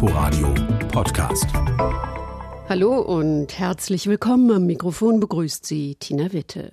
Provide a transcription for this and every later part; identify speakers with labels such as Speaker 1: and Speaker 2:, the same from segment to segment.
Speaker 1: Inforadio Podcast.
Speaker 2: Hallo und herzlich willkommen. Am Mikrofon begrüßt Sie Tina Witte.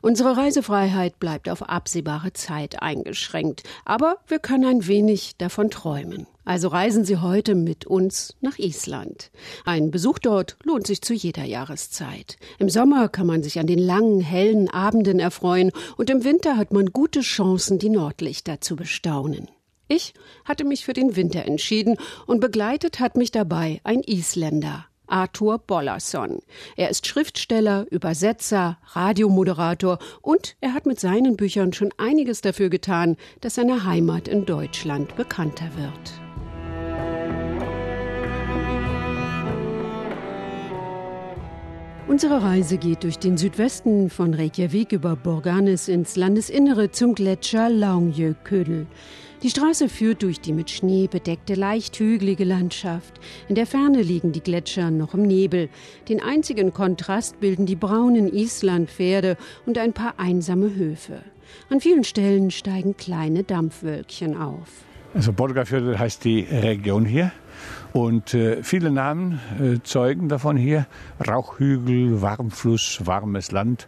Speaker 2: Unsere Reisefreiheit bleibt auf absehbare Zeit eingeschränkt, aber wir können ein wenig davon träumen. Also reisen Sie heute mit uns nach Island. Ein Besuch dort lohnt sich zu jeder Jahreszeit. Im Sommer kann man sich an den langen, hellen Abenden erfreuen und im Winter hat man gute Chancen, die Nordlichter zu bestaunen. Ich hatte mich für den Winter entschieden und begleitet hat mich dabei ein Isländer, Arthur Bollason. Er ist Schriftsteller, Übersetzer, Radiomoderator und er hat mit seinen Büchern schon einiges dafür getan, dass seine Heimat in Deutschland bekannter wird. Unsere Reise geht durch den Südwesten von Reykjavik über Borganes ins Landesinnere zum Gletscher Laungjökull. Die Straße führt durch die mit Schnee bedeckte, leicht hügelige Landschaft. In der Ferne liegen die Gletscher noch im Nebel. Den einzigen Kontrast bilden die braunen Islandpferde und ein paar einsame Höfe. An vielen Stellen steigen kleine Dampfwölkchen auf.
Speaker 3: Also Borgarfjörður heißt die Region hier. Und äh, viele Namen äh, zeugen davon hier. Rauchhügel, Warmfluss, warmes Land,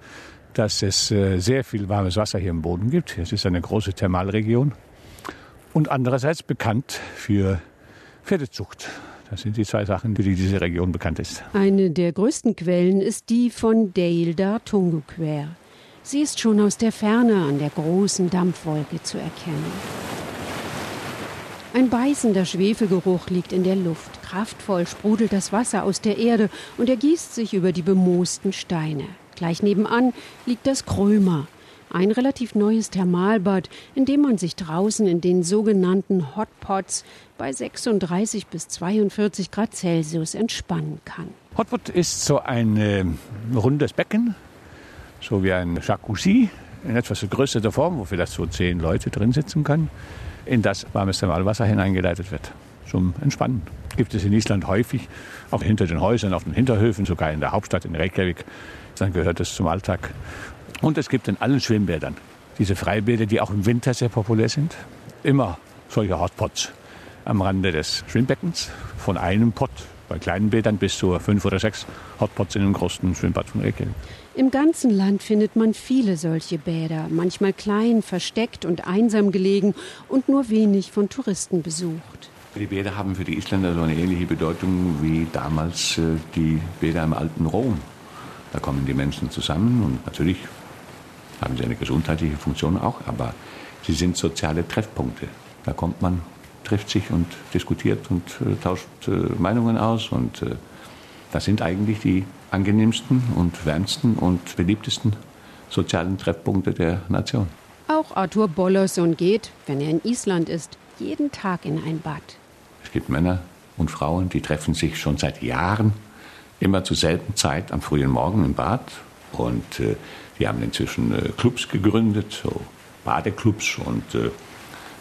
Speaker 3: dass es äh, sehr viel warmes Wasser hier im Boden gibt. Es ist eine große Thermalregion und andererseits bekannt für Pferdezucht. Das sind die zwei Sachen, für die diese Region bekannt ist.
Speaker 2: Eine der größten Quellen ist die von Deildar Tunguquer. Sie ist schon aus der Ferne an der großen Dampfwolke zu erkennen. Ein beißender Schwefelgeruch liegt in der Luft. Kraftvoll sprudelt das Wasser aus der Erde und ergießt sich über die bemoosten Steine. Gleich nebenan liegt das Krömer, ein relativ neues Thermalbad, in dem man sich draußen in den sogenannten Hotpots bei 36 bis 42 Grad Celsius entspannen kann.
Speaker 3: Hotpot ist so ein äh, rundes Becken, so wie ein Jacuzzi, in etwas größerer Form, wo vielleicht so zehn Leute drin sitzen können, in das warmes Thermalwasser hineingeleitet wird zum Entspannen. Gibt es in Island häufig, auch hinter den Häusern, auf den Hinterhöfen, sogar in der Hauptstadt in Reykjavik. Dann gehört es zum Alltag. Und es gibt in allen Schwimmbädern diese Freibäder, die auch im Winter sehr populär sind. Immer solche Hotpots am Rande des Schwimmbeckens. Von einem Pot bei kleinen Bädern bis zu fünf oder sechs Hotpots in einem großen Schwimmbad von Reykjavik.
Speaker 2: Im ganzen Land findet man viele solche Bäder, manchmal klein, versteckt und einsam gelegen und nur wenig von Touristen besucht.
Speaker 4: Die Bäder haben für die Isländer so eine ähnliche Bedeutung wie damals äh, die Bäder im alten Rom. Da kommen die Menschen zusammen und natürlich haben sie eine gesundheitliche Funktion auch, aber sie sind soziale Treffpunkte. Da kommt man, trifft sich und diskutiert und äh, tauscht äh, Meinungen aus und äh, das sind eigentlich die angenehmsten und wärmsten und beliebtesten sozialen Treffpunkte der Nation.
Speaker 2: Auch Arthur Bollerson geht, wenn er in Island ist, jeden Tag in ein Bad.
Speaker 4: Es gibt Männer und Frauen, die treffen sich schon seit Jahren immer zur selben Zeit am frühen Morgen im Bad und äh, die haben inzwischen äh, Clubs gegründet, so Badeclubs und, äh,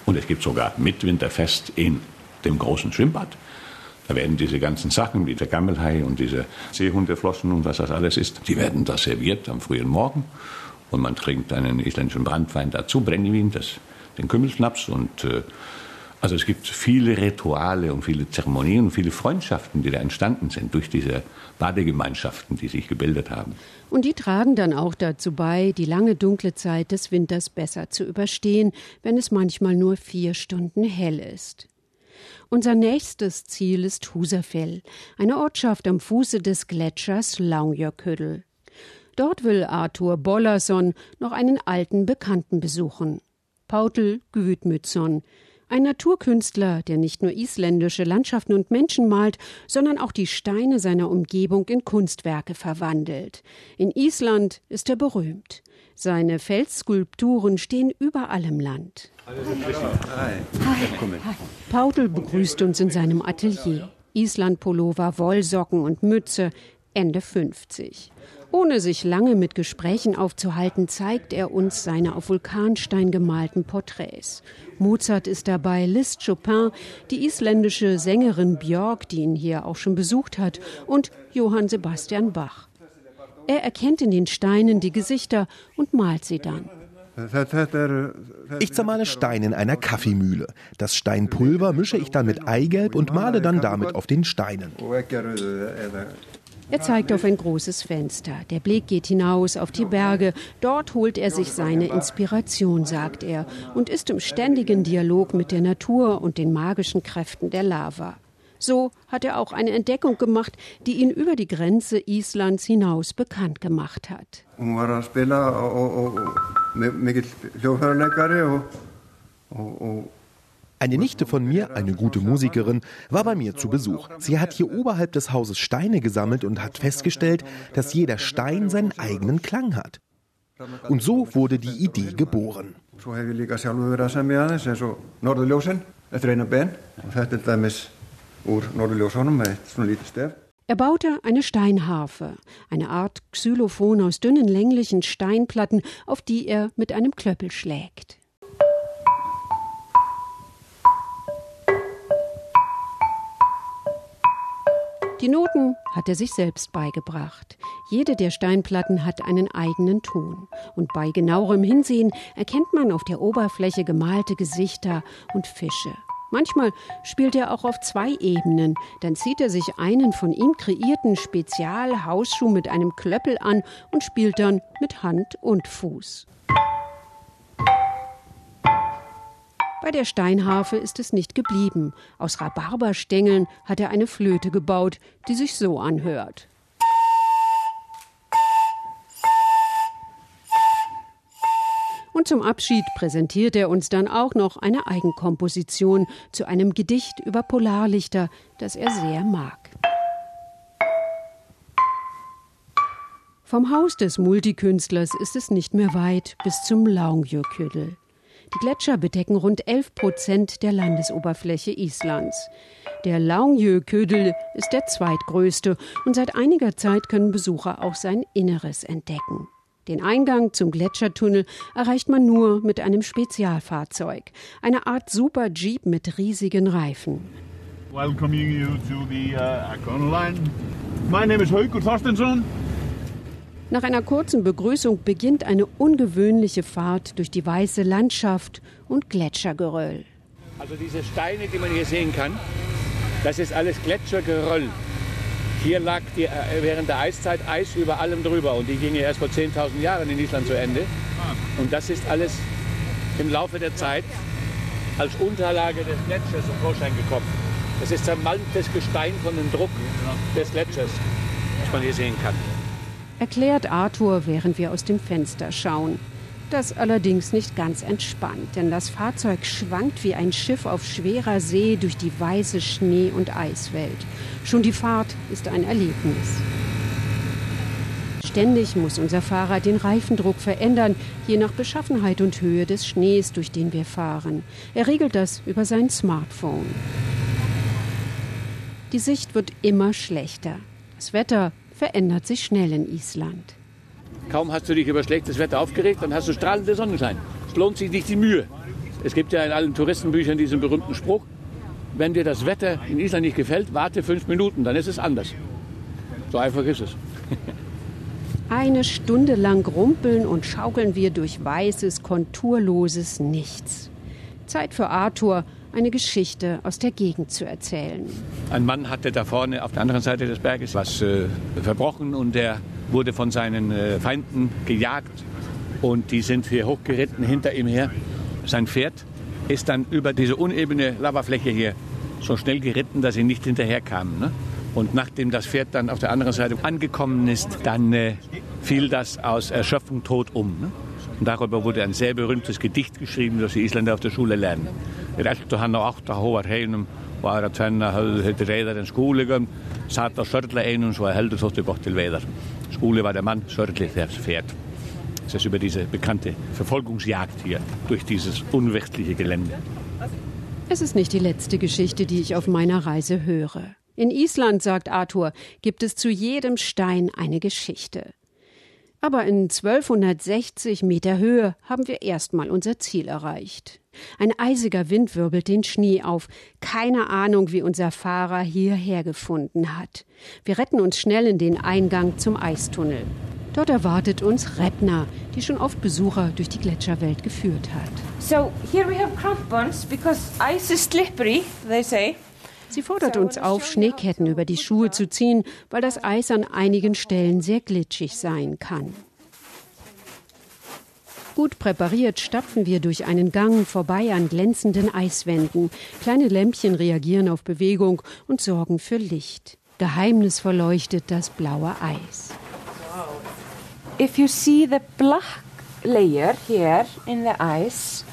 Speaker 4: und es gibt sogar Mitwinterfest in dem großen Schwimmbad. Da werden diese ganzen Sachen wie der Gammelhai und diese Seehundeflossen und was das alles ist, die werden da serviert am frühen Morgen und man trinkt einen isländischen Brandwein dazu, Brennivin, das, den Kümmelschnaps und äh, also es gibt viele Rituale und viele Zeremonien und viele Freundschaften, die da entstanden sind durch diese Badegemeinschaften, die sich gebildet haben.
Speaker 2: Und die tragen dann auch dazu bei, die lange dunkle Zeit des Winters besser zu überstehen, wenn es manchmal nur vier Stunden hell ist. Unser nächstes Ziel ist Husafell, eine Ortschaft am Fuße des Gletschers Laungjökull. Dort will Arthur Bollason noch einen alten Bekannten besuchen. Pautel Gwytmützon, ein Naturkünstler, der nicht nur isländische Landschaften und Menschen malt, sondern auch die Steine seiner Umgebung in Kunstwerke verwandelt. In Island ist er berühmt. Seine Felsskulpturen stehen überall im Land. Hi. Hi. Pautel begrüßt uns in seinem Atelier. Island-Pullover, Wollsocken und Mütze, Ende 50. Ohne sich lange mit Gesprächen aufzuhalten, zeigt er uns seine auf Vulkanstein gemalten Porträts. Mozart ist dabei, Liszt, Chopin, die isländische Sängerin Björk, die ihn hier auch schon besucht hat, und Johann Sebastian Bach. Er erkennt in den Steinen die Gesichter und malt sie dann.
Speaker 5: Ich zermale Stein in einer Kaffeemühle. Das Steinpulver mische ich dann mit Eigelb und male dann damit auf den Steinen.
Speaker 2: Er zeigt auf ein großes Fenster. Der Blick geht hinaus auf die Berge. Dort holt er sich seine Inspiration, sagt er, und ist im ständigen Dialog mit der Natur und den magischen Kräften der Lava. So hat er auch eine Entdeckung gemacht, die ihn über die Grenze Islands hinaus bekannt gemacht hat.
Speaker 5: Eine Nichte von mir, eine gute Musikerin, war bei mir zu Besuch. Sie hat hier oberhalb des Hauses Steine gesammelt und hat festgestellt, dass jeder Stein seinen eigenen Klang hat. Und so wurde die Idee geboren.
Speaker 2: Er. Er baute eine Steinharfe, eine Art Xylophon aus dünnen länglichen Steinplatten, auf die er mit einem Klöppel schlägt. Die Noten hat er sich selbst beigebracht. Jede der Steinplatten hat einen eigenen Ton. Und bei genauerem Hinsehen erkennt man auf der Oberfläche gemalte Gesichter und Fische. Manchmal spielt er auch auf zwei Ebenen. Dann zieht er sich einen von ihm kreierten Spezialhausschuh mit einem Klöppel an und spielt dann mit Hand und Fuß. Bei der Steinharfe ist es nicht geblieben. Aus Rhabarberstängeln hat er eine Flöte gebaut, die sich so anhört. Und zum Abschied präsentiert er uns dann auch noch eine Eigenkomposition zu einem Gedicht über Polarlichter, das er sehr mag. Vom Haus des Multikünstlers ist es nicht mehr weit bis zum Laungjökull. Die Gletscher bedecken rund 11 Prozent der Landesoberfläche Islands. Der Laungjökull ist der zweitgrößte und seit einiger Zeit können Besucher auch sein Inneres entdecken. Den Eingang zum Gletschertunnel erreicht man nur mit einem Spezialfahrzeug, eine Art Super Jeep mit riesigen Reifen. Welcoming you to the uh, line. My name is Haukur Thorstensson. Nach einer kurzen Begrüßung beginnt eine ungewöhnliche Fahrt durch die weiße Landschaft und Gletschergeröll.
Speaker 3: Also diese Steine, die man hier sehen kann, das ist alles Gletschergeröll. Hier lag die, äh, während der Eiszeit Eis über allem drüber und die ging ja erst vor 10.000 Jahren in Island zu Ende. Und das ist alles im Laufe der Zeit als Unterlage des Gletschers zum Vorschein gekommen. Das ist zermalmtes Gestein von dem Druck des Gletschers, was man hier sehen kann
Speaker 2: erklärt Arthur, während wir aus dem Fenster schauen. Das allerdings nicht ganz entspannt, denn das Fahrzeug schwankt wie ein Schiff auf schwerer See durch die weiße Schnee- und Eiswelt. Schon die Fahrt ist ein Erlebnis. Ständig muss unser Fahrrad den Reifendruck verändern, je nach Beschaffenheit und Höhe des Schnees, durch den wir fahren. Er regelt das über sein Smartphone. Die Sicht wird immer schlechter. Das Wetter verändert sich schnell in Island.
Speaker 3: Kaum hast du dich über schlechtes Wetter aufgeregt, dann hast du strahlende Sonnenschein. Es lohnt sich nicht die Mühe. Es gibt ja in allen Touristenbüchern diesen berühmten Spruch, wenn dir das Wetter in Island nicht gefällt, warte fünf Minuten, dann ist es anders. So einfach ist es.
Speaker 2: Eine Stunde lang rumpeln und schaukeln wir durch weißes, konturloses Nichts. Zeit für Arthur, eine Geschichte aus der Gegend zu erzählen.
Speaker 3: Ein Mann hatte da vorne auf der anderen Seite des Berges was äh, verbrochen und der wurde von seinen äh, Feinden gejagt und die sind hier hochgeritten hinter ihm her. Sein Pferd ist dann über diese unebene Lavafläche hier so schnell geritten, dass sie nicht hinterherkamen. Ne? Und nachdem das Pferd dann auf der anderen Seite angekommen ist, dann äh, fiel das aus Erschöpfung tot um. Ne? Und darüber wurde ein sehr berühmtes Gedicht geschrieben, das die Isländer auf der Schule lernen. Reltu hann á átta hóvar heinum og aðra tvenna höfðu þetta reyðar en skúligum, satt á Sörla einum svo að heldur þóttu gott til veiðar. Skúli war der Mann, Sörli der Pferd. Das ist über diese bekannte Verfolgungsjagd hier durch dieses unwirtliche Gelände.
Speaker 2: Es ist nicht die letzte Geschichte, die ich auf meiner Reise höre. In Island, sagt Arthur, gibt es zu jedem Stein eine Geschichte. Aber in 1260 Meter Höhe haben wir erstmal unser Ziel erreicht. Ein eisiger Wind wirbelt den Schnee auf. Keine Ahnung, wie unser Fahrer hierher gefunden hat. Wir retten uns schnell in den Eingang zum Eistunnel. Dort erwartet uns Repna, die schon oft Besucher durch die Gletscherwelt geführt hat.
Speaker 6: So here we have crampons because ice is slippery, they say.
Speaker 2: Sie fordert uns auf, Schneeketten über die Schuhe zu ziehen, weil das Eis an einigen Stellen sehr glitschig sein kann. Gut präpariert stapfen wir durch einen Gang vorbei an glänzenden Eiswänden. Kleine Lämpchen reagieren auf Bewegung und sorgen für Licht. Geheimnisvoll leuchtet das blaue Eis.
Speaker 6: If you see the black layer here in the ice,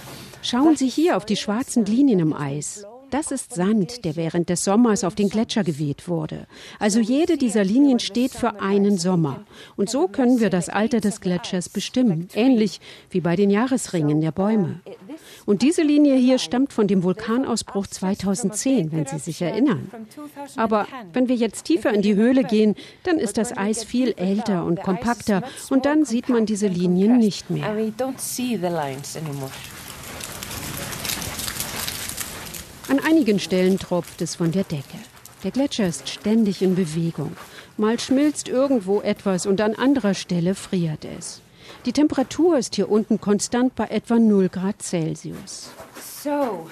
Speaker 2: Schauen Sie hier auf die schwarzen Linien im Eis. Das ist Sand, der während des Sommers auf den Gletscher geweht wurde. Also jede dieser Linien steht für einen Sommer. Und so können wir das Alter des Gletschers bestimmen, ähnlich wie bei den Jahresringen der Bäume. Und diese Linie hier stammt von dem Vulkanausbruch 2010, wenn Sie sich erinnern. Aber wenn wir jetzt tiefer in die Höhle gehen, dann ist das Eis viel älter und kompakter und dann sieht man diese Linien nicht mehr.
Speaker 6: and we don't see the lines anymore.
Speaker 2: An einigen Stellen tropft es von der Decke. Der Gletscher ist ständig in Bewegung. Mal schmilzt irgendwo etwas und an anderer Stelle friert es. Die Temperatur ist hier unten konstant bei etwa 0 Grad Celsius.
Speaker 6: So,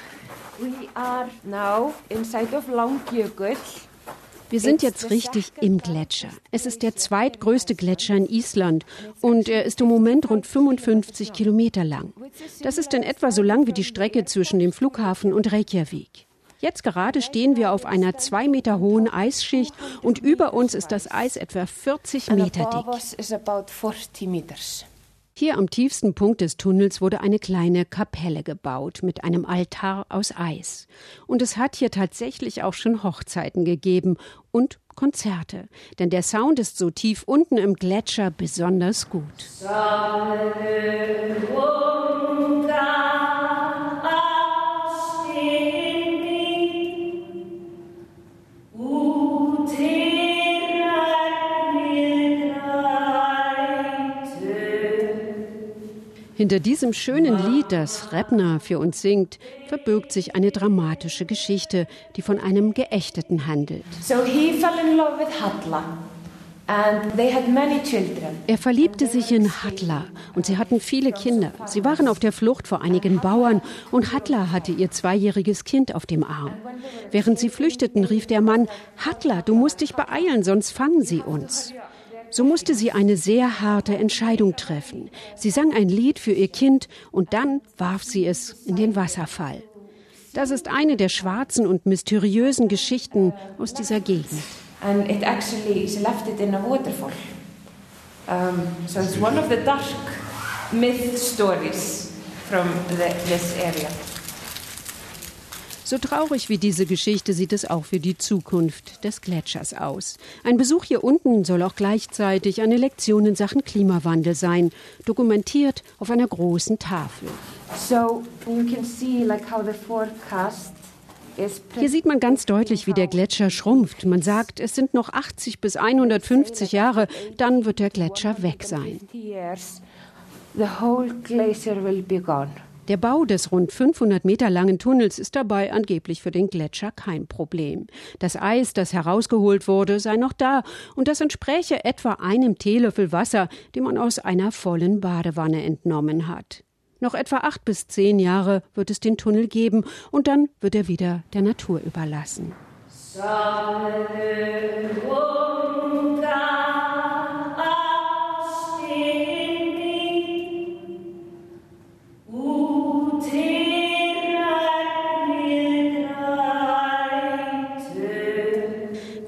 Speaker 6: we are now inside of Langjökull.
Speaker 2: Wir sind jetzt richtig im Gletscher. Es ist der zweitgrößte Gletscher in Island und er ist im Moment rund 55 Kilometer lang. Das ist in etwa so lang wie die Strecke zwischen dem Flughafen und Reykjavik. Jetzt gerade stehen wir auf einer zwei Meter hohen Eisschicht und über uns ist das Eis etwa 40
Speaker 6: And
Speaker 2: Meter dick.
Speaker 6: Us is about 40 meters.
Speaker 2: Hier am tiefsten Punkt des Tunnels wurde eine kleine Kapelle gebaut mit einem Altar aus Eis. Und es hat hier tatsächlich auch schon Hochzeiten gegeben und Konzerte. Denn der Sound ist so tief unten im Gletscher besonders gut. Hinter diesem schönen Lied, das Repner für uns singt, verbirgt sich eine dramatische Geschichte, die von einem Geächteten handelt.
Speaker 6: So he fell in love with Halla. And they had many children.
Speaker 2: Er verliebte sich in Hatla und sie hatten viele Kinder. Sie waren auf der Flucht vor einigen Bauern und Hatla hatte ihr zweijähriges Kind auf dem Arm. Während sie flüchteten, rief der Mann, Hatla, du musst dich beeilen, sonst fangen sie uns. So musste sie eine sehr harte Entscheidung treffen. Sie sang ein Lied für ihr Kind und dann warf sie es in den Wasserfall. Das ist eine der schwarzen und mysteriösen Geschichten aus dieser Gegend.
Speaker 6: And it actually, she left it in a waterfall. Um, so it's one of the dark myth stories from the, this area.
Speaker 2: So traurig wie diese Geschichte sieht es auch für die Zukunft des Gletschers aus. Ein Besuch hier unten soll auch gleichzeitig eine Lektion in Sachen Klimawandel sein, dokumentiert auf einer großen Tafel.
Speaker 6: So you can see like how the forecast is
Speaker 2: Hier sieht man ganz deutlich, wie der Gletscher schrumpft. Man sagt, es sind noch 80 bis 150 Jahre, dann wird der Gletscher weg sein.
Speaker 6: The whole glacier will be gone.
Speaker 2: Der Bau des rund 500 Meter langen Tunnels ist dabei angeblich für den Gletscher kein Problem. Das Eis, das herausgeholt wurde, sei noch da und das entspräche etwa einem Teelöffel Wasser, den man aus einer vollen Badewanne entnommen hat. Noch etwa acht bis zehn Jahre wird es den Tunnel geben und dann wird er wieder der Natur überlassen.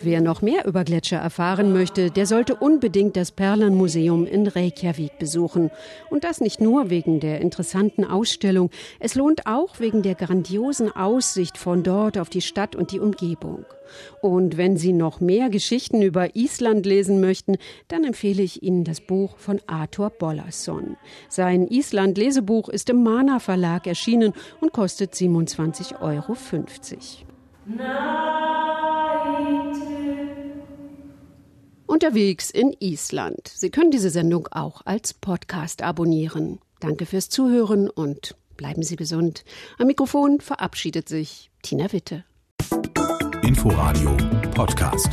Speaker 2: Wer noch mehr über Gletscher erfahren möchte, der sollte unbedingt das Perlenmuseum in Reykjavik besuchen. Und das nicht nur wegen der interessanten Ausstellung, es lohnt auch wegen der grandiosen Aussicht von dort auf die Stadt und die Umgebung. Und wenn Sie noch mehr Geschichten über Island lesen möchten, dann empfehle ich Ihnen das Buch von Arthur Bollason. Sein Island-Lesebuch ist im Mana Verlag erschienen und kostet 27,50 Euro. Unterwegs in Island. Sie können diese Sendung auch als Podcast abonnieren. Danke fürs Zuhören und bleiben Sie gesund. Am Mikrofon verabschiedet sich Tina Witte.
Speaker 1: Inforadio Podcast.